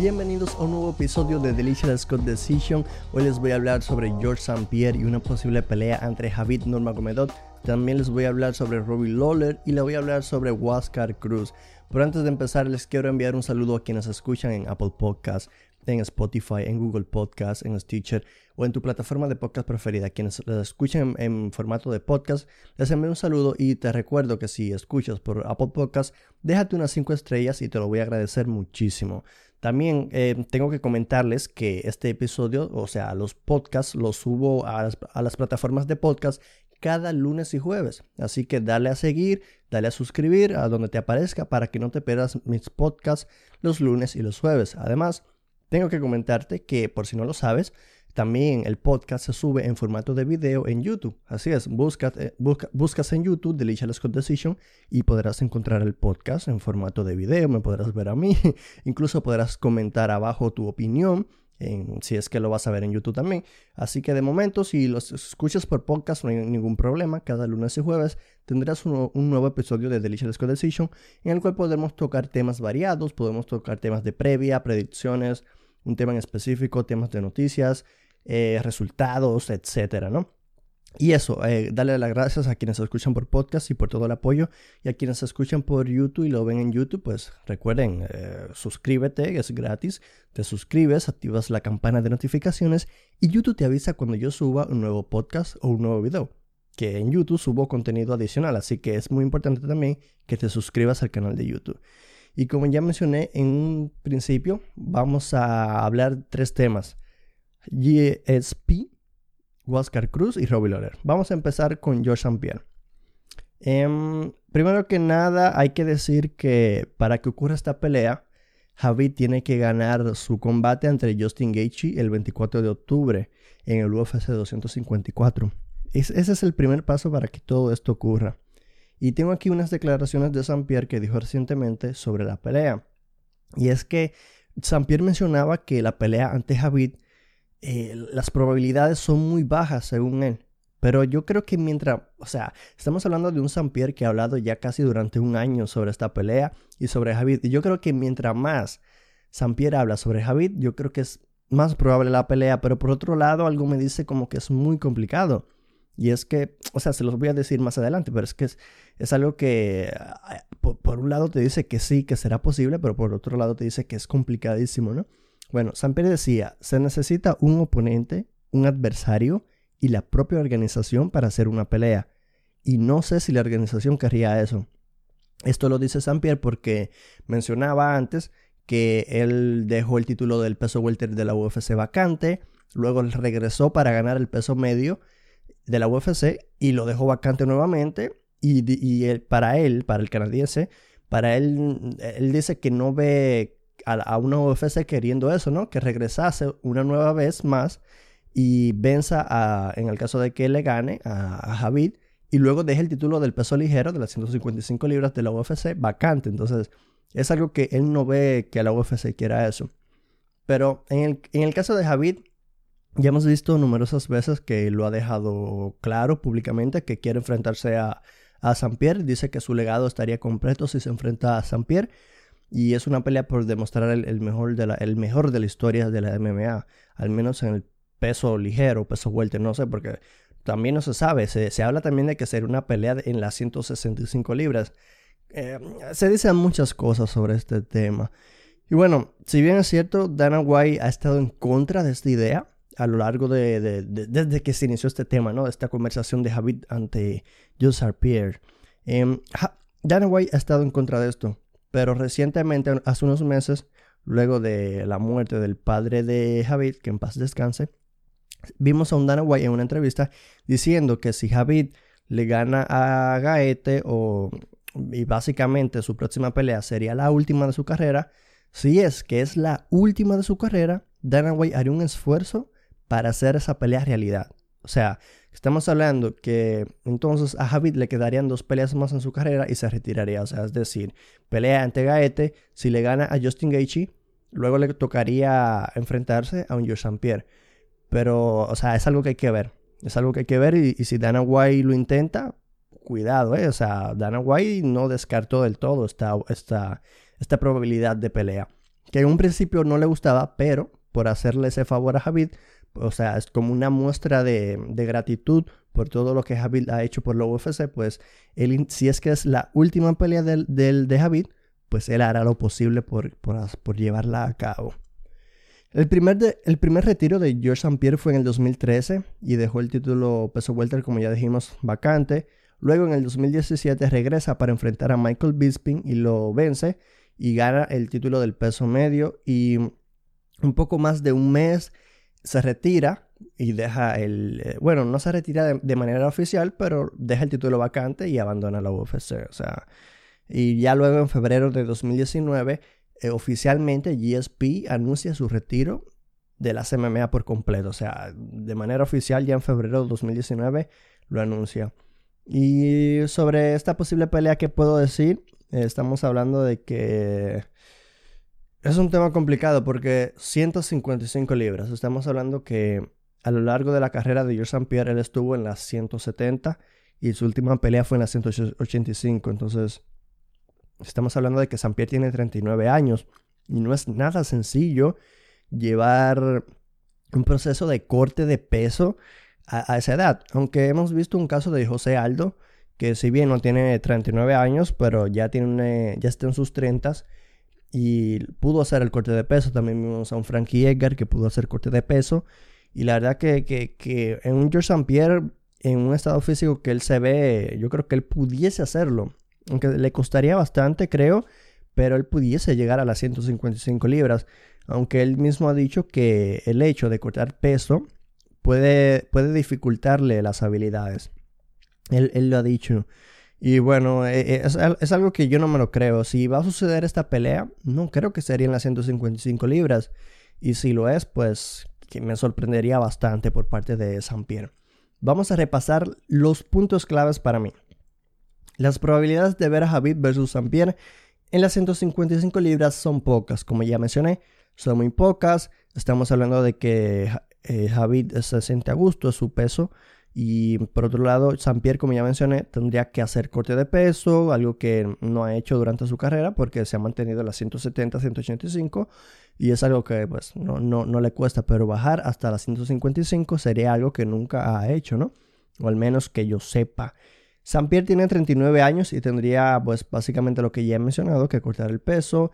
Bienvenidos a un nuevo episodio de Delicious Scott Decision. Hoy les voy a hablar sobre George St. Pierre y una posible pelea entre Javid Nurmagomedov. También les voy a hablar sobre Robbie Lawler y les voy a hablar sobre Huáscar Cruz. Pero antes de empezar, les quiero enviar un saludo a quienes escuchan en Apple Podcasts, en Spotify, en Google Podcasts, en Stitcher o en tu plataforma de podcast preferida. Quienes la escuchen en, formato de podcast, les envío un saludo y te recuerdo que si escuchas por Apple Podcasts, déjate unas 5 estrellas y te lo voy a agradecer muchísimo. También eh, tengo que comentarles que este episodio, o sea, los podcasts, los subo a las, a las plataformas de podcast cada lunes y jueves. Así que dale a seguir, dale a suscribir a donde te aparezca para que no te pierdas mis podcasts los lunes y los jueves. Además, tengo que comentarte que, por si no lo sabes, también el podcast se sube en formato de video en YouTube. Así es, busca, eh, buscas en YouTube Delicious Scott Decision y podrás encontrar el podcast en formato de video. Me podrás ver a mí. Incluso podrás comentar abajo tu opinión. Si es que lo vas a ver en YouTube también. Así que de momento, si los escuchas por podcast, no hay ningún problema. Cada lunes y jueves tendrás un, un nuevo episodio de Delicious Scott Decision en el cual podemos tocar temas variados. Podemos tocar temas de previa, predicciones, un tema en específico, temas de noticias, eh, resultados, etcétera, ¿no? Y eso, eh, darle las gracias a quienes escuchan por podcast y por todo el apoyo. Y a quienes escuchan por YouTube y lo ven en YouTube, pues recuerden, eh, suscríbete, es gratis. Te suscribes, activas la campana de notificaciones y YouTube te avisa cuando yo suba un nuevo podcast o un nuevo video. Que en YouTube subo contenido adicional, así que es muy importante también que te suscribas al canal de YouTube. Y como ya mencioné en un principio, vamos a hablar tres temas. GSP, Huáscar Cruz y Robbie Lawler. Vamos a empezar con George St. Pierre. Em, primero que nada, hay que decir que para que ocurra esta pelea, Javi tiene que ganar su combate entre Justin Gaethje el 24 de octubre en el UFC 254. ese es el primer paso para que todo esto ocurra. Y tengo aquí unas declaraciones de St. Pierre que dijo recientemente sobre la pelea. Y es que St. Pierre mencionaba que la pelea ante Javid eh, las probabilidades son muy bajas según él. Pero yo creo que mientras, o sea, estamos hablando de un Pierre que ha hablado ya casi durante un año sobre esta pelea y sobre Javid. Y yo creo que mientras más Pierre habla sobre Javid, yo creo que es más probable la pelea. Pero por otro lado, algo me dice como que es muy complicado. Y es que, o sea, se los voy a decir más adelante, pero es que es, algo que ah, por, por, un lado te dice que sí, que será posible, pero por otro lado te dice que es complicadísimo, ¿no? Bueno, Samper decía, se necesita un oponente, un adversario y la propia organización para hacer una pelea. Y no sé si la organización querría eso. Esto lo dice Sampier porque mencionaba antes que él dejó el título del peso welter de la UFC vacante, luego regresó para ganar el peso medio de la UFC y lo dejó vacante nuevamente. Y, y para él, para el canadiense, para él, él dice que no ve a, una UFC queriendo eso, ¿no? Que regresase una nueva vez más y venza a, en el caso de que le gane a, a Javid y luego deje el título del peso ligero de las 155 libras de la UFC vacante. Entonces, es algo que él no ve que la UFC quiera eso. Pero en el, en el caso de Javid, ya hemos visto numerosas veces que lo ha dejado claro públicamente que quiere enfrentarse a, a Pierre. Dice que su legado estaría completo si se enfrenta a San Pierre. Y es una pelea por demostrar el, mejor de la, el mejor de la historia de la MMA, al menos en el peso ligero, peso welter, no sé, porque también no se sabe. Se, habla también de que sería una pelea en las 165 libras. Eh, se dicen muchas cosas sobre este tema. Y bueno, si bien es cierto, Dana White ha estado en contra de esta idea a lo largo de, desde que se inició este tema, ¿no? Esta conversación de Javid ante Joseph Pierre. Em, Dana White ha estado en contra de esto. Pero recientemente, hace unos meses, luego de la muerte del padre de Javid, que en paz descanse, vimos a un Dana en una entrevista diciendo que si Javid le gana a Gaete o y básicamente su próxima pelea sería la última de su carrera, si es que es la última de su carrera, Dana White haría un esfuerzo para hacer esa pelea realidad. O sea, Estamos hablando que entonces a Javid le quedarían dos peleas más en su carrera y se retiraría. O sea, es decir, pelea ante Gaete, si le gana a Justin Gaethje, luego le tocaría enfrentarse a un St. Pierre. Pero, o sea, es algo que hay que ver. Es algo que hay que ver y, si Dana White lo intenta, cuidado, ¿eh? O sea, Dana White no descartó del todo esta, esta, esta probabilidad de pelea. que en un principio no le gustaba, pero por hacerle ese favor a Javid, o sea, es como una muestra de, gratitud por todo lo que Javid ha hecho por la UFC, pues él, si es que es la última pelea del, de Javid, pues él hará lo posible por, por, llevarla a cabo. El primer, el primer retiro de George St. Pierre fue en el 2013 y dejó el título peso welter, como ya dijimos, vacante. Luego en el 2017 regresa para enfrentar a Michael Bisping y lo vence y gana el título del peso medio y un poco más de un mes se retira y deja el... Eh, bueno, no se retira de, manera oficial, pero deja el título vacante y abandona la UFC. O sea, y ya luego en febrero de 2019, eh, oficialmente GSP anuncia su retiro de la MMA por completo. O sea, de manera oficial ya en febrero de 2019 lo anuncia. Y sobre esta posible pelea, ¿qué puedo decir? estamos hablando de que es un tema complicado porque 155 libras. Estamos hablando que a lo largo de la carrera de George St. Pierre él estuvo en las 170 y su última pelea fue en las 185. Entonces, estamos hablando de que St. Pierre tiene 39 años y no es nada sencillo llevar un proceso de corte de peso a, esa edad. Aunque hemos visto un caso de José Aldo que si bien no tiene 39 años, pero ya tiene ya está en sus 30 y pudo hacer el corte de peso. También vimos a un Frankie Edgar que pudo hacer corte de peso. Y la verdad que, que, en un George St. Pierre, en un estado físico que él se ve, yo creo que él pudiese hacerlo. Aunque le costaría bastante, creo, pero él pudiese llegar a las 155 libras. Aunque él mismo ha dicho que el hecho de cortar peso puede, puede dificultarle las habilidades. Él, él lo ha dicho. Y bueno, eh, eh, es, algo que yo no me lo creo. Si va a suceder esta pelea, no creo que sería en las 155 libras. Y si lo es, pues que me sorprendería bastante por parte de San Pierre. Vamos a repasar los puntos claves para mí. Las probabilidades de ver a Javid versus San Pierre en las 155 libras son pocas, como ya mencioné, son muy pocas. Estamos hablando de que eh, Javid se siente a gusto, es su peso. Y por otro lado, Pierre, como ya mencioné, tendría que hacer corte de peso, algo que no ha hecho durante su carrera porque se ha mantenido en las 170, 185 y es algo que pues no, no, no le cuesta, pero bajar hasta las 155 sería algo que nunca ha hecho, ¿no? O al menos que yo sepa. Pierre tiene 39 años y tendría pues básicamente lo que ya he mencionado, que cortar el peso.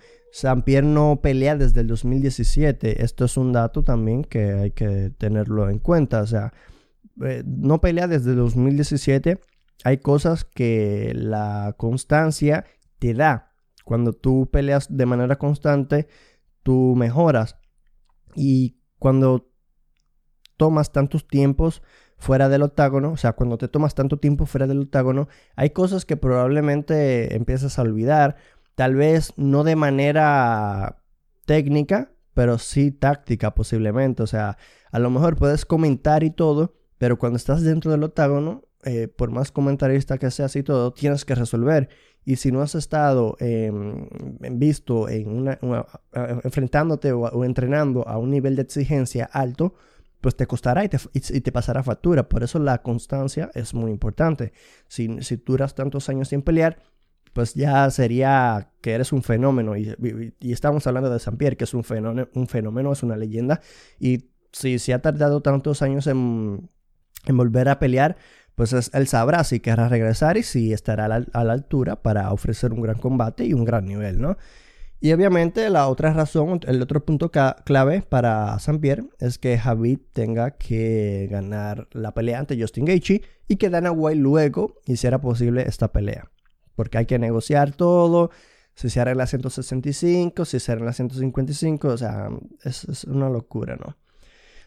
Pierre no pelea desde el 2017. Esto es un dato también que hay que tenerlo en cuenta. O sea, eh, no pelea desde 2017, hay cosas que la constancia te da. Cuando tú peleas de manera constante, tú mejoras. Y cuando tomas tantos tiempos fuera del octágono, o sea, cuando te tomas tanto tiempo fuera del octágono, hay cosas que probablemente empiezas a olvidar, tal vez no de manera técnica, pero sí táctica posiblemente, o sea, a lo mejor puedes comentar y todo, pero cuando estás dentro del octágono, eh, por más comentarista que seas y todo, tienes que resolver. Y si no has estado em, visto en una, enfrentándote o, entrenando a un nivel de exigencia alto, pues te costará y te, pasará factura. Por eso la constancia es muy importante. Si, si duras tantos años sin pelear, pues ya sería que eres un fenómeno. Y, estamos hablando de San Pierre, que es un fenómeno, un fenómeno, es una leyenda. Y si, si ha tardado tantos años en, en volver a pelear, pues él sabrá si querrá regresar y si estará a la, altura para ofrecer un gran combate y un gran nivel, ¿no? Y obviamente la otra razón, el otro punto clave para San Pierre es que Javid tenga que ganar la pelea ante Justin Gaethje y que Dana White luego hiciera posible esta pelea. Porque hay que negociar todo, si se hará en la 165, si se hará en la 155, o sea, es, es una locura, ¿no?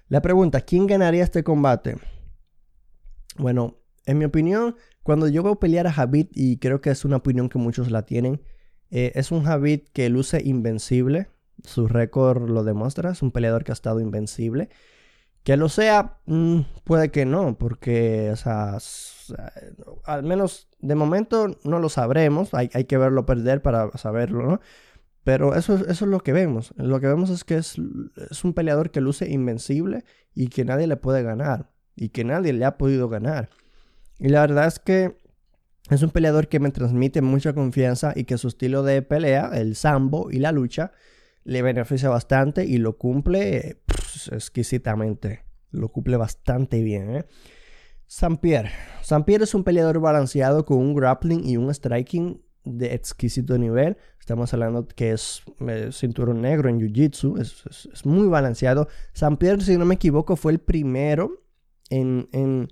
La pregunta, ¿quién ganaría este combate? Bueno, en mi opinión, cuando yo veo pelear a Javid, y creo que es una opinión que muchos la tienen, eh, es un Javid que luce invencible. Su récord lo demuestra. Es un peleador que ha estado invencible. Que lo sea, mm, puede que no, porque, o sea, al menos de momento no lo sabremos. Hay, que verlo perder para saberlo, ¿no? Pero eso, eso es lo que vemos. Lo que vemos es que es un peleador que luce invencible y que nadie le puede ganar y que nadie le ha podido ganar. Y la verdad es que es un peleador que me transmite mucha confianza y que su estilo de pelea, el sambo y la lucha, le beneficia bastante y lo cumple exquisitamente. Lo cumple bastante bien. ¿eh? Pierre. Pierre es un peleador balanceado con un grappling y un striking de exquisito nivel. Estamos hablando que es eh, cinturón negro en Jiu-Jitsu. Es, muy balanceado. Pierre, si no me equivoco, fue el primero en, en,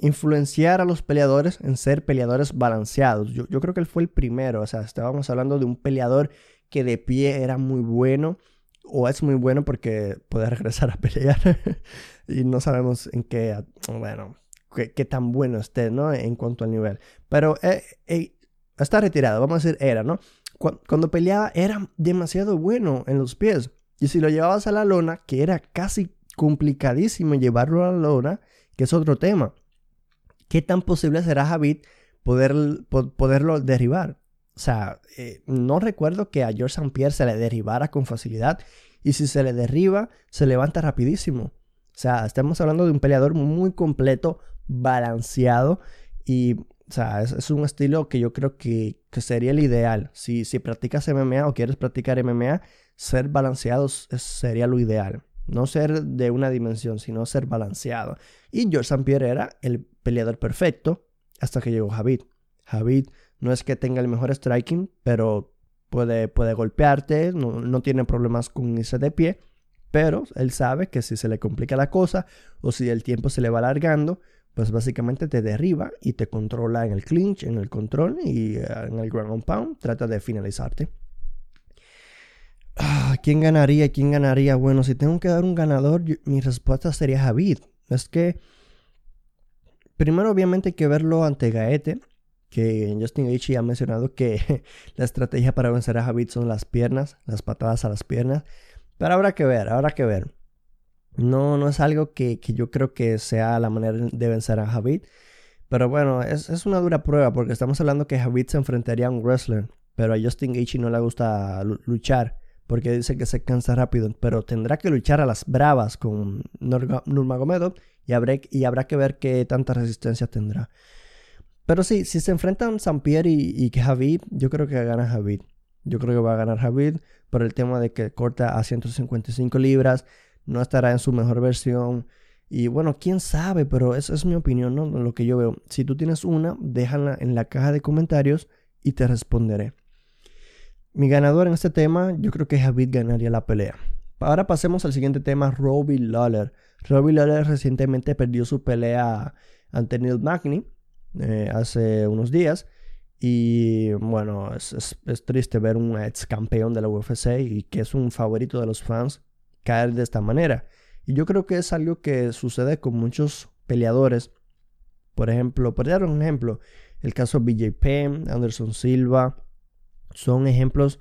influenciar a los peleadores en ser peleadores balanceados. Yo, yo creo que él fue el primero. O sea, estábamos hablando de un peleador que de pie era muy bueno o es muy bueno porque puede regresar a pelear y no sabemos en qué, bueno, qué, tan bueno esté, ¿no? En cuanto al nivel. Pero eh, eh, está retirado, vamos a decir, era, ¿no? Cuando, peleaba era demasiado bueno en los pies. Y si lo llevabas a la lona, que era casi complicadísimo llevarlo a la lona, que es otro tema. ¿Qué tan posible será Javid poder, poderlo derribar? O sea, eh, no recuerdo que a George St. Pierre se le derribara con facilidad. Y si se le derriba, se levanta rapidísimo. O sea, estamos hablando de un peleador muy completo, balanceado. Y, o sea, es, un estilo que yo creo que, sería el ideal. Si, si practicas MMA o quieres practicar MMA, ser balanceado sería lo ideal. No ser de una dimensión, sino ser balanceado. Y George St. Pierre era el peleador perfecto hasta que llegó Javid. Javid no es que tenga el mejor striking, pero puede, puede golpearte, no, tiene problemas con irse de pie. Pero él sabe que si se le complica la cosa o si el tiempo se le va alargando, pues básicamente te derriba y te controla en el clinch, en el control y eh, en el ground pound. Trata de finalizarte. Ah, ¿Quién ganaría? ¿Quién ganaría? Bueno, si tengo que dar un ganador, mi respuesta sería Javid. Es que primero obviamente hay que verlo ante Gaete que Justin Gaethje ha mencionado que la estrategia para vencer a Javid son las piernas, las patadas a las piernas. Pero habrá que ver, habrá que ver. No, no es algo que, yo creo que sea la manera de vencer a Javid. Pero bueno, es, una dura prueba porque estamos hablando que Javid se enfrentaría a un wrestler. Pero a Justin Gaethje no le gusta luchar porque dice que se cansa rápido. Pero tendrá que luchar a las bravas con Nurmagomedov y y habrá que ver qué tanta resistencia tendrá. Pero sí, si se enfrentan Sampier y, y Javid, yo creo que gana Javid. Yo creo que va a ganar Javid por el tema de que corta a 155 libras, no estará en su mejor versión. Y bueno, quién sabe, pero eso es mi opinión, ¿no? Lo que yo veo. Si tú tienes una, déjala en la caja de comentarios y te responderé. Mi ganador en este tema, yo creo que Javid ganaría la pelea. Ahora pasemos al siguiente tema, Robbie Lawler. Robbie Lawler recientemente perdió su pelea ante Neil Magny eh, hace unos días. Y bueno, es, triste ver un ex campeón de la UFC y que es un favorito de los fans caer de esta manera. Y yo creo que es algo que sucede con muchos peleadores. Por ejemplo, por dar un ejemplo, el caso BJ Penn, Anderson Silva, son ejemplos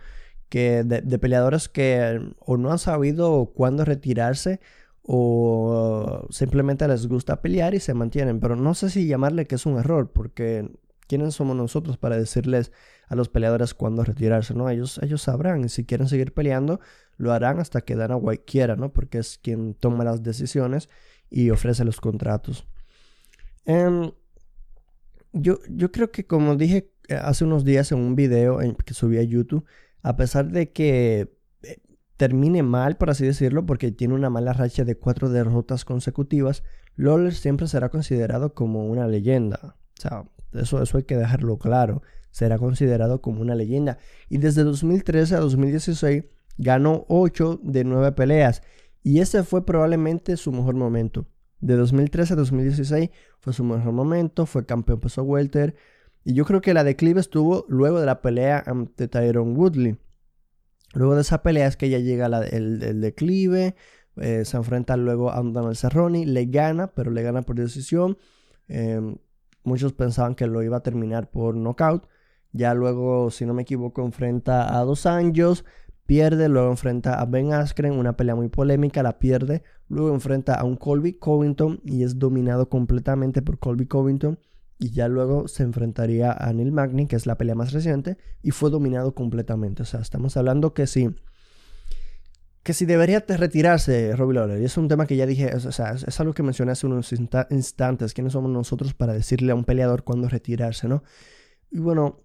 que de, peleadores que o no han sabido cuándo retirarse o simplemente les gusta pelear y se mantienen. Pero no sé si llamarle que es un error, porque ¿quiénes somos nosotros para decirles a los peleadores cuándo retirarse? ¿no? Ellos, ellos sabrán si quieren seguir peleando, lo harán hasta que Dana White quiera, ¿no? Porque es quien toma las decisiones y ofrece los contratos. Em, yo, yo creo que como dije hace unos días en un video que subí a YouTube, a pesar de que termine mal, por así decirlo, porque tiene una mala racha de cuatro derrotas consecutivas, Lawler siempre será considerado como una leyenda. O sea, eso, eso hay que dejarlo claro. Será considerado como una leyenda. Y desde 2013 a 2016 ganó 8 de 9 peleas. Y ese fue probablemente su mejor momento. De 2013 a 2016 fue su mejor momento. Fue campeón peso welter. Y yo creo que la declive estuvo luego de la pelea ante Tyrone Woodley. Luego de esa pelea es que ya llega el, declive, eh, se enfrenta luego a Donald Cerrone, le gana, pero le gana por decisión. Em, muchos pensaban que lo iba a terminar por knockout. Ya luego, si no me equivoco, enfrenta a Dos Anjos, pierde, luego enfrenta a Ben Askren, una pelea muy polémica, la pierde. Luego enfrenta a un Colby Covington y es dominado completamente por Colby Covington y ya luego se enfrentaría a Neil Magny, que es la pelea más reciente, y fue dominado completamente. O sea, estamos hablando que sí. Que si debería retirarse Robbie Lawler, y es un tema que ya dije, o sea, es, algo que mencioné hace unos instantes, quiénes somos nosotros para decirle a un peleador cuándo retirarse, ¿no? Y bueno,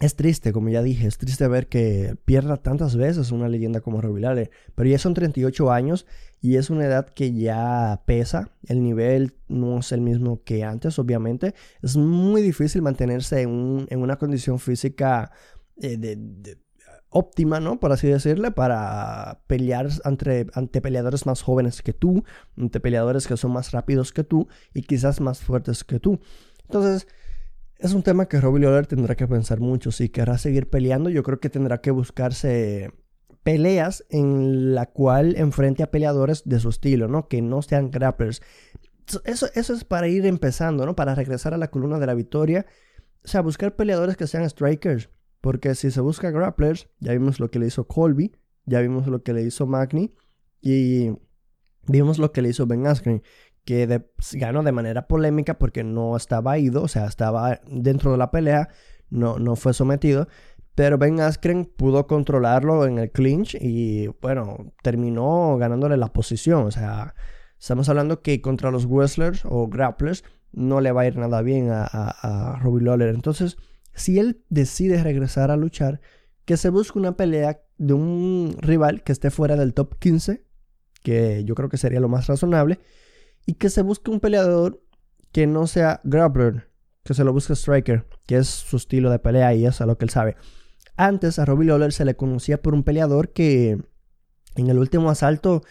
es triste, como ya dije, es triste ver que pierda tantas veces una leyenda como Robbie pero ya son 38 años y es una edad que ya pesa, el nivel no es el mismo que antes, obviamente, es muy difícil mantenerse en, una condición física eh, de, óptima, ¿no? Por así decirle, para pelear ante, ante peleadores más jóvenes que tú, ante peleadores que son más rápidos que tú y quizás más fuertes que tú. Entonces, es un tema que Robbie Lawler tendrá que pensar mucho. Si querrá seguir peleando, yo creo que tendrá que buscarse peleas en la cual enfrente a peleadores de su estilo, ¿no? Que no sean grapplers. Eso, eso es para ir empezando, ¿no? Para regresar a la columna de la victoria. O sea, buscar peleadores que sean strikers. Porque si se busca grapplers, ya vimos lo que le hizo Colby, ya vimos lo que le hizo Magni y vimos lo que le hizo Ben Askren que ganó de manera polémica porque no estaba ido, o sea, estaba dentro de la pelea, no, no fue sometido. Pero Ben Askren pudo controlarlo en el clinch y bueno, terminó ganándole la posición. O sea, estamos hablando que contra los wrestlers o grapplers no le va a ir nada bien a, a, Robbie Lawler. Entonces, si él decide regresar a luchar, que se busque una pelea de un rival que esté fuera del top 15, que yo creo que sería lo más razonable y que se busque un peleador que no sea grappler, que se lo busque striker, que es su estilo de pelea y es a lo que él sabe. Antes a Robbie Lawler se le conocía por un peleador que en el último asalto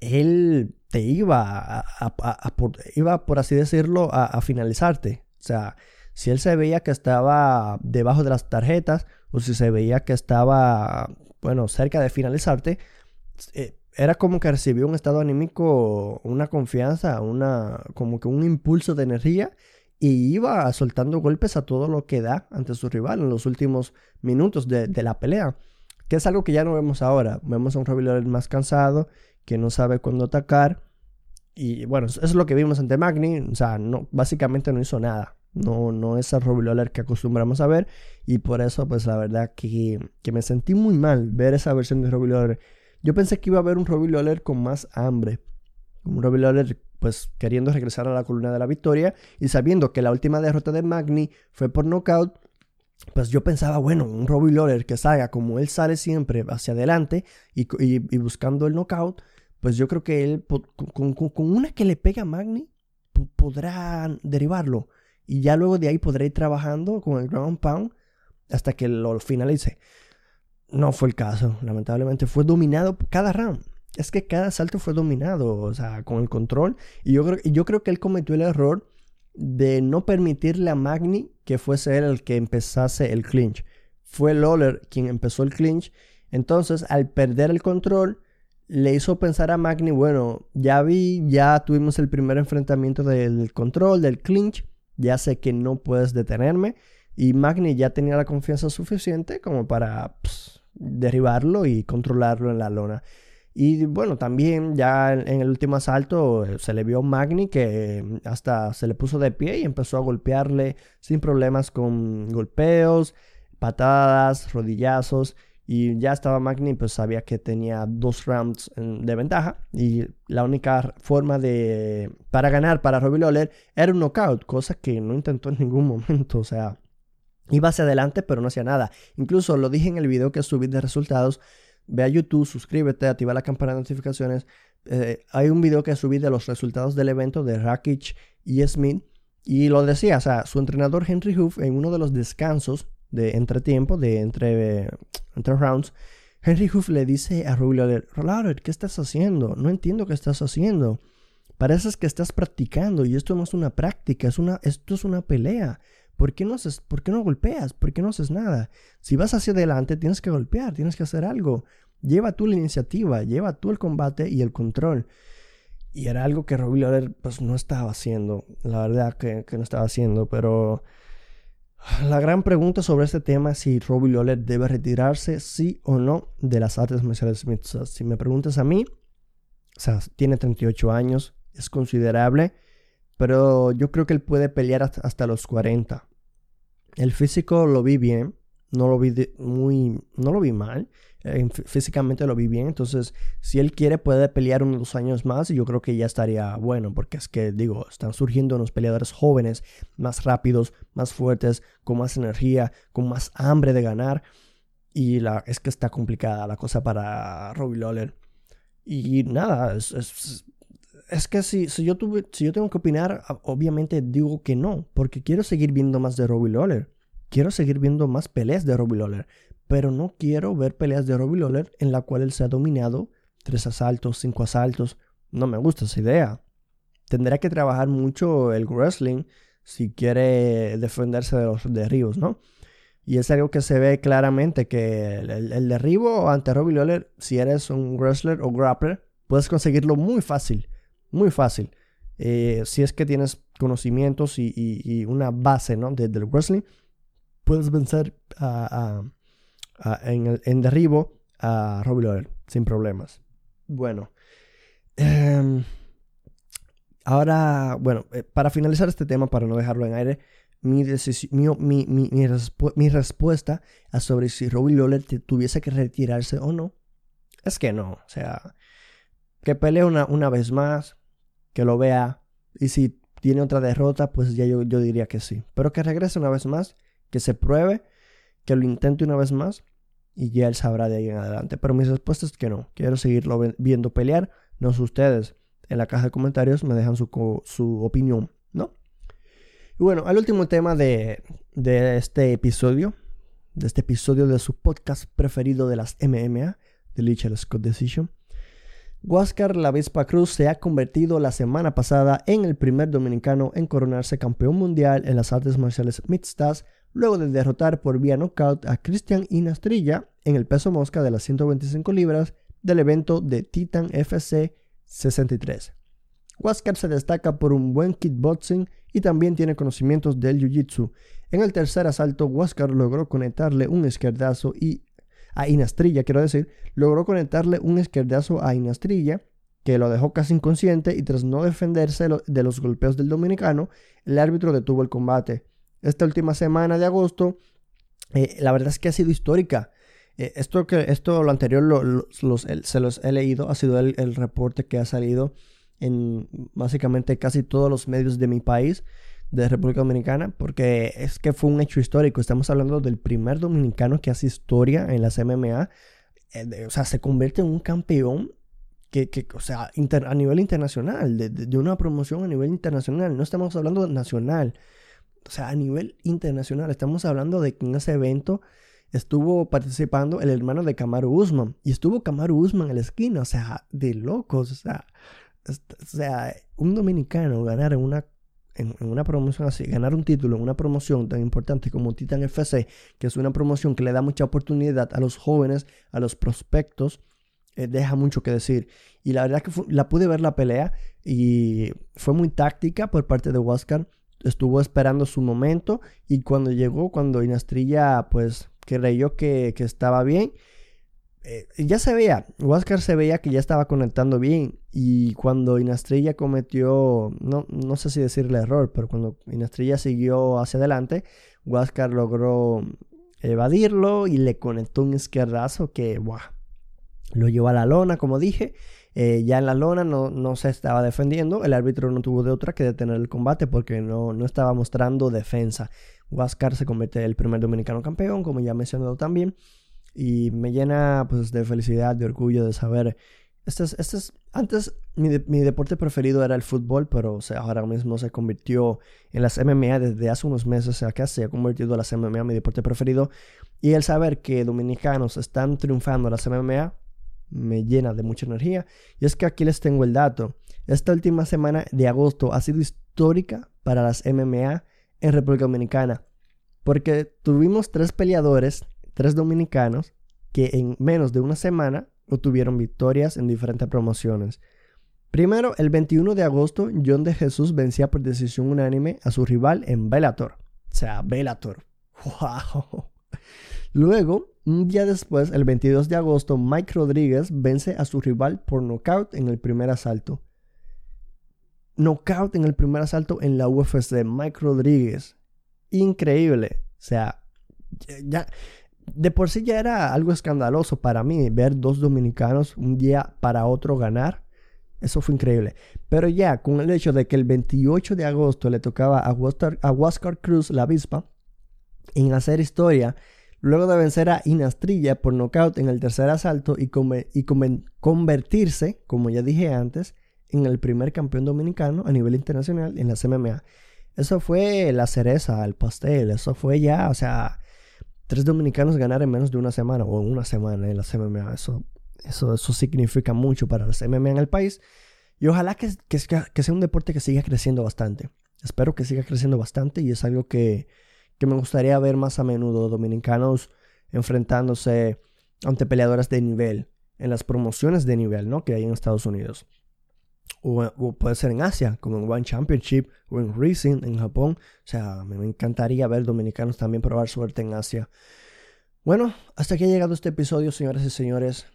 él te iba a, por, iba por así decirlo a, finalizarte. O sea, si él se veía que estaba debajo de las tarjetas o si se veía que estaba, bueno, cerca de finalizarte, eh, era como que recibió un estado anímico, una confianza, una, como que un impulso de energía y iba soltando golpes a todo lo que da ante su rival en los últimos minutos de, la pelea, que es algo que ya no vemos ahora. Vemos a un Robbie más cansado, que no sabe cuándo atacar. Y bueno, es lo que vimos ante Magni. O sea, no, básicamente no hizo nada. No, no es el Robbie que acostumbramos a ver. Y por eso, pues la verdad que, que me sentí muy mal ver esa versión de Robbie yo pensé que iba a haber un Robbie Lawler con más hambre. Un Robbie Lawler, pues queriendo regresar a la columna de la victoria y sabiendo que la última derrota de Magni fue por knockout. Pues yo pensaba, bueno, un Robbie Lawler que salga como él sale siempre hacia adelante y, buscando el knockout, pues yo creo que él, con, una que le pega a Magni, podrá derivarlo. Y ya luego de ahí podrá ir trabajando con el ground pound hasta que lo finalice. No fue el caso, lamentablemente. Fue dominado cada round. Es que cada salto fue dominado, o sea, con el control. Y yo creo, yo creo que él cometió el error de no permitirle a Magni que fuese él el que empezase el clinch. Fue Lawler quien empezó el clinch. Entonces, al perder el control, le hizo pensar a Magni, bueno, ya vi, ya tuvimos el primer enfrentamiento del control, del clinch. Ya sé que no puedes detenerme. Y Magni ya tenía la confianza suficiente como para derribarlo y controlarlo en la lona. Y bueno, también ya en el último asalto eh, se le vio Magni que mm, hasta se le puso de pie y empezó a golpearle sin problemas con golpeos, patadas, rodillazos. Y ya estaba Magni, pues sabía que tenía dos rounds de ventaja. Y la única forma de para ganar para Robbie Lawler era un knockout, cosa que no intentó en ningún momento. O sea, Iba hacia adelante, pero no hacía nada. Incluso lo dije en el video que subí de resultados. Ve a YouTube, suscríbete, activa la campana de notificaciones. Eh, hay un video que subí de los resultados del evento de Rakic y Smith. Y lo decía, o sea, su entrenador Henry Hoof en uno de los descansos de entretiempo, de entre, entre rounds, Henry Hoof le dice a Ruby Lawler, ¿qué estás haciendo? No entiendo qué estás haciendo. Pareces que estás practicando y esto no es una práctica, es una, esto es una pelea. ¿Por qué, no haces, ¿Por qué no golpeas? ¿Por qué no haces nada? Si vas hacia adelante, tienes que golpear, tienes que hacer algo. Lleva tú la iniciativa, lleva tú el combate y el control. Y era algo que Robbie Lawler pues no estaba haciendo. La verdad que, no estaba haciendo. Pero la gran pregunta sobre este tema es si Robbie Lawler debe retirarse sí o no de las artes marciales mixtas. Si me preguntas a mí, o sea, tiene 38 años, es considerable. Pero yo creo que él puede pelear hasta, hasta los 40. El físico lo vi bien. no lo vi muy, no lo vi mal. Eh, físicamente lo vi bien. Entonces, si él quiere, puede pelear unos años más. Y yo creo que ya estaría bueno. Porque es que, digo, están surgiendo unos peleadores jóvenes, más rápidos, más fuertes, con más energía, con más hambre de ganar. Y la, es que está complicada la cosa para Robbie Lawler. Y nada, es, es, que si, yo tuve, si yo tengo que opinar, obviamente digo que no. Porque quiero seguir viendo más de Robbie Lawler. Quiero seguir viendo más peleas de Robbie Lawler, pero no quiero ver peleas de Robbie Lawler en la cual él se ha dominado tres asaltos, cinco asaltos. No me gusta esa idea. Tendrá que trabajar mucho el wrestling si quiere defenderse de los derribos, ¿no? Y es algo que se ve claramente que el, derribo ante Robbie Lawler, si eres un wrestler o grappler, puedes conseguirlo muy fácil, muy fácil. Eh, si es que tienes conocimientos y, una base ¿no? del wrestling, puedes vencer en, derribo a Robbie Lawler sin problemas. Bueno, em, ahora, bueno, eh, para finalizar este tema, para no dejarlo en aire, mi, mi, mi, respuesta a sobre si Robbie Lawler tuviese que retirarse o no, es que no. O sea, que pelee una, una vez más, que lo vea, y si tiene otra derrota, pues ya yo, yo diría que sí. Pero que regrese una vez más que se pruebe, que lo intente una vez más y ya él sabrá de ahí en adelante. Pero mi respuesta es que no. Quiero seguirlo viendo pelear. No sé ustedes. En la caja de comentarios me dejan su, su opinión, ¿no? Y bueno, al último tema de, de este episodio, de este episodio de su podcast preferido de las MMA, de Lichel Scott Decision. Huáscar La Vespa Cruz se ha convertido la semana pasada en el primer dominicano en coronarse campeón mundial en las artes marciales mixtas luego de derrotar por vía knockout a Cristian Inastrilla en el peso mosca de las 125 libras del evento de Titan FC 63. Huáscar se destaca por un buen kickboxing y también tiene conocimientos del jiu-jitsu. En el tercer asalto, Huáscar logró conectarle un izquierdazo y a Inastrilla, quiero decir, logró conectarle un izquierdazo a Inastrilla que lo dejó casi inconsciente y tras no defenderse de los golpeos del dominicano, el árbitro detuvo el combate esta última semana de agosto, eh, la verdad es que ha sido histórica. Eh, esto, que, esto lo anterior se los he leído, ha sido el, reporte que ha salido en básicamente casi todos los medios de mi país, de República Dominicana, porque es que fue un hecho histórico. Estamos hablando del primer dominicano que hace historia en las MMA. Eh, o sea, se convierte en un campeón que, o sea, a nivel internacional, de, de, una promoción a nivel internacional. No estamos hablando nacional o sea, a nivel internacional, estamos hablando de que en ese evento estuvo participando el hermano de Kamaru Usman. Y estuvo Kamaru Usman en la esquina, o sea, de locos. O sea, o sea un dominicano ganar en una, en, una promoción así, ganar un título en una promoción tan importante como Titan FC, que es una promoción que le da mucha oportunidad a los jóvenes, a los prospectos, eh, deja mucho que decir. Y la verdad que la pude ver la pelea y fue muy táctica por parte de Huáscar estuvo esperando su momento y cuando llegó, cuando Inastrilla pues creyó que, que estaba bien, eh, ya se veía, Huáscar se veía que ya estaba conectando bien y cuando Inastrilla cometió, no, no sé si decirle error, pero cuando Inastrilla siguió hacia adelante, Huáscar logró evadirlo y le conectó un izquierdazo que, lo llevó a la lona, como dije, eh, ya en la lona no, se estaba defendiendo. El árbitro no tuvo de otra que detener el combate porque no, no estaba mostrando defensa. Huáscar se convierte el primer dominicano campeón, como ya mencionado también. Y me llena pues, de felicidad, de orgullo de saber. Este es, este es, antes mi, mi, deporte preferido era el fútbol, pero ahora mismo se convirtió en las MMA desde hace unos meses acá, se ha convertido en las MMA mi deporte preferido. Y el saber que dominicanos están triunfando en las MMA me llena de mucha energía. Y es que aquí les tengo el dato. Esta última semana de agosto ha sido histórica para las MMA en República Dominicana. Porque tuvimos tres peleadores, tres dominicanos, que en menos de una semana obtuvieron victorias en diferentes promociones. Primero, el 21 de agosto, John de Jesús vencía por decisión unánime a su rival en Bellator. O sea, Bellator. ¡Wow! Luego, un día después, el 22 de agosto, Mike Rodríguez vence a su rival por nocaut en el primer asalto. Knockout en el primer asalto en la UFC. Mike Rodríguez. Increíble. O sea, ya, de por sí ya era algo escandaloso para mí ver dos dominicanos un día para otro ganar. Eso fue increíble. Pero ya con el hecho de que el 28 de agosto le tocaba a Huáscar, Cruz la avispa en hacer historia, luego de vencer a Inastrilla por nocaut en el tercer asalto y, y convertirse, como ya dije antes, en el primer campeón dominicano a nivel internacional en la MMA. Eso fue la cereza al pastel, eso fue ya, o sea, tres dominicanos ganar en menos de una semana o en una semana en la MMA. Eso, eso, eso significa mucho para la MMA en el país. Y ojalá que, que, sea un deporte que siga creciendo bastante. Espero que siga creciendo bastante y es algo que, que me gustaría ver más a menudo. Dominicanos enfrentándose ante peleadoras de nivel en las promociones de nivel ¿no? que hay en Estados Unidos. O, puede ser en Asia, como en One Championship o en Racing en Japón. O sea, me encantaría ver dominicanos también probar suerte en Asia. Bueno, hasta aquí ha llegado este episodio, señoras y señores.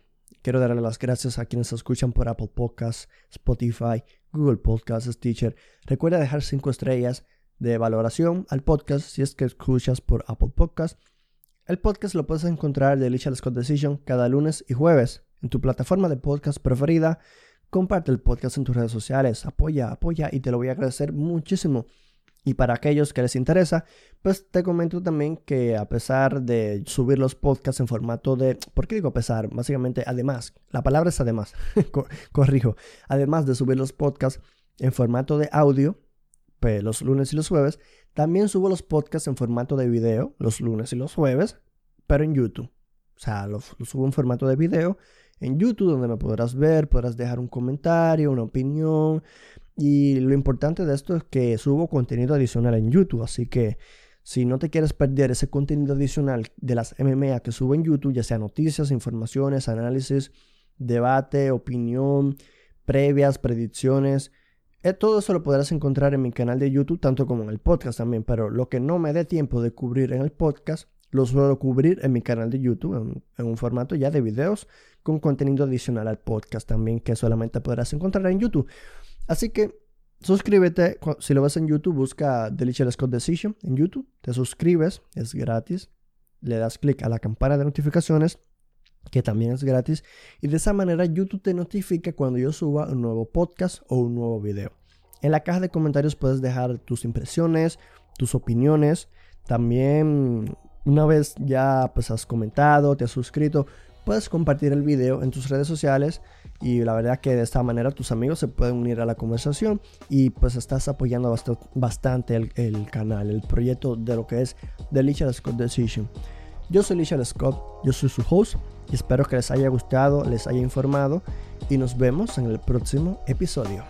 Quiero darle las gracias a quienes escuchan por Apple Podcasts, Spotify, Google Podcasts, Stitcher. Recuerda dejar 5 estrellas de valoración al podcast si es que escuchas por Apple Podcasts. El podcast lo puedes encontrar de Alicia Scott Decision cada lunes y jueves en tu plataforma de podcast preferida comparte el podcast en tus redes sociales, apoya, apoya y te lo voy a agradecer muchísimo. Y para aquellos que les interesa, pues te comento también que a pesar de subir los podcasts en formato de... ¿Por qué digo a pesar? Básicamente, además, la palabra es además, corrijo, además de subir los podcasts en formato de audio, pues, los lunes y los jueves, también subo los podcasts en formato de video, los lunes y los jueves, pero en YouTube. O sea, los subo en formato de video en YouTube, donde me podrás ver, podrás dejar un comentario, una opinión. Y lo importante de esto es que subo contenido adicional en YouTube, así que si no te quieres perder ese contenido adicional de las MMA que subo en YouTube, ya sea noticias, informaciones, análisis, debate, opinión, previas, predicciones, eh, todo eso lo podrás encontrar en mi canal de YouTube, tanto como en el podcast también, pero lo que no me dé tiempo de cubrir en el podcast, lo suelo cubrir en mi canal de YouTube, en, un formato ya de videos con contenido adicional al podcast también que solamente podrás encontrar en YouTube. Así que suscríbete, si lo ves en YouTube, busca Delicious Scott Decision en YouTube, te suscribes, es gratis, le das clic a la campana de notificaciones que también es gratis y de esa manera YouTube te notifica cuando yo suba un nuevo podcast o un nuevo video. En la caja de comentarios puedes dejar tus impresiones, tus opiniones, también una vez ya pues has comentado, te has suscrito, puedes compartir el video en tus redes sociales y la verdad que de esta manera tus amigos se pueden unir a la conversación y pues estás apoyando bastante el, canal, el proyecto de lo que es The Lichard Scott Decision. Yo soy Lichard Scott, yo soy su host y espero que les haya gustado, les haya informado y nos vemos en el próximo episodio.